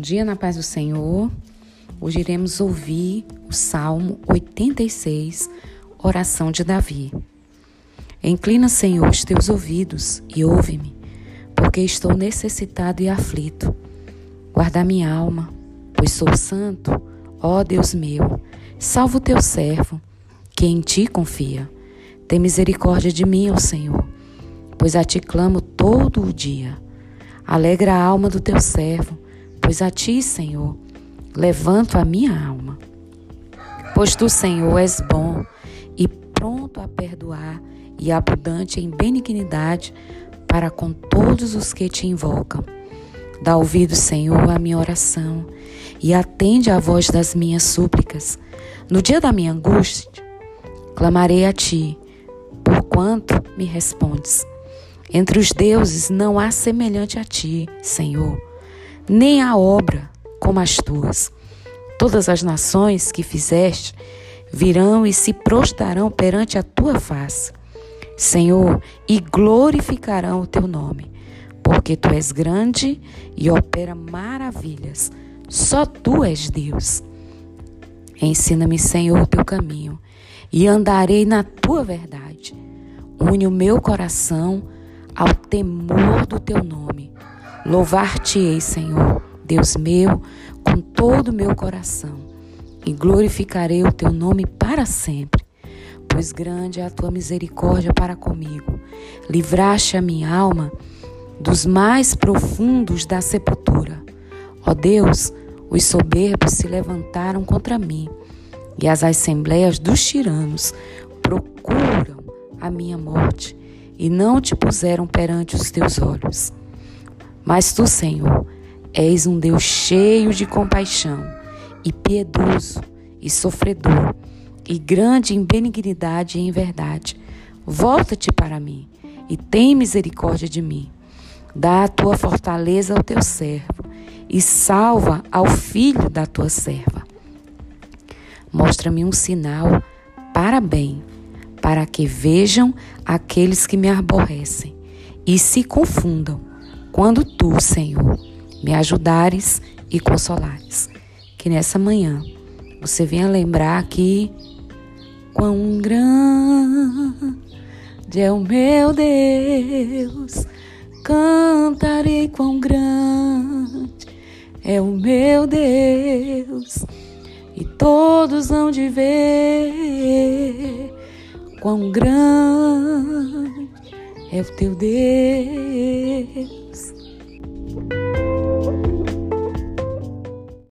Bom dia na paz do Senhor. Hoje iremos ouvir o Salmo 86, oração de Davi. Inclina, Senhor, os teus ouvidos e ouve-me, porque estou necessitado e aflito. Guarda minha alma, pois sou santo, ó Deus meu. Salva o teu servo, que em ti confia. Tem misericórdia de mim, ó Senhor, pois a ti clamo todo o dia. Alegra a alma do teu servo pois a ti, Senhor, levanto a minha alma. Pois tu, Senhor, és bom e pronto a perdoar e abundante em benignidade para com todos os que te invocam. Dá ouvido, Senhor, à minha oração e atende à voz das minhas súplicas. No dia da minha angústia, clamarei a ti, porquanto me respondes. Entre os deuses não há semelhante a ti, Senhor nem a obra como as tuas. Todas as nações que fizeste virão e se prostrarão perante a tua face, Senhor, e glorificarão o teu nome, porque tu és grande e opera maravilhas. Só tu és Deus. Ensina-me, Senhor, o teu caminho, e andarei na tua verdade. Une o meu coração ao temor do teu nome Louvar-te-ei, Senhor, Deus meu, com todo o meu coração, e glorificarei o teu nome para sempre. Pois grande é a tua misericórdia para comigo. Livraste a minha alma dos mais profundos da sepultura. Ó Deus, os soberbos se levantaram contra mim, e as assembleias dos tiranos procuram a minha morte, e não te puseram perante os teus olhos. Mas tu, Senhor, és um Deus cheio de compaixão e piedoso e sofredor e grande em benignidade e em verdade. Volta-te para mim e tem misericórdia de mim. Dá a tua fortaleza ao teu servo e salva ao filho da tua serva. Mostra-me um sinal para bem, para que vejam aqueles que me aborrecem e se confundam quando tu, Senhor, me ajudares e consolares. Que nessa manhã você venha lembrar que quão grande é o meu Deus, cantarei quão grande é o meu Deus, e todos hão de ver quão grande é o teu Deus.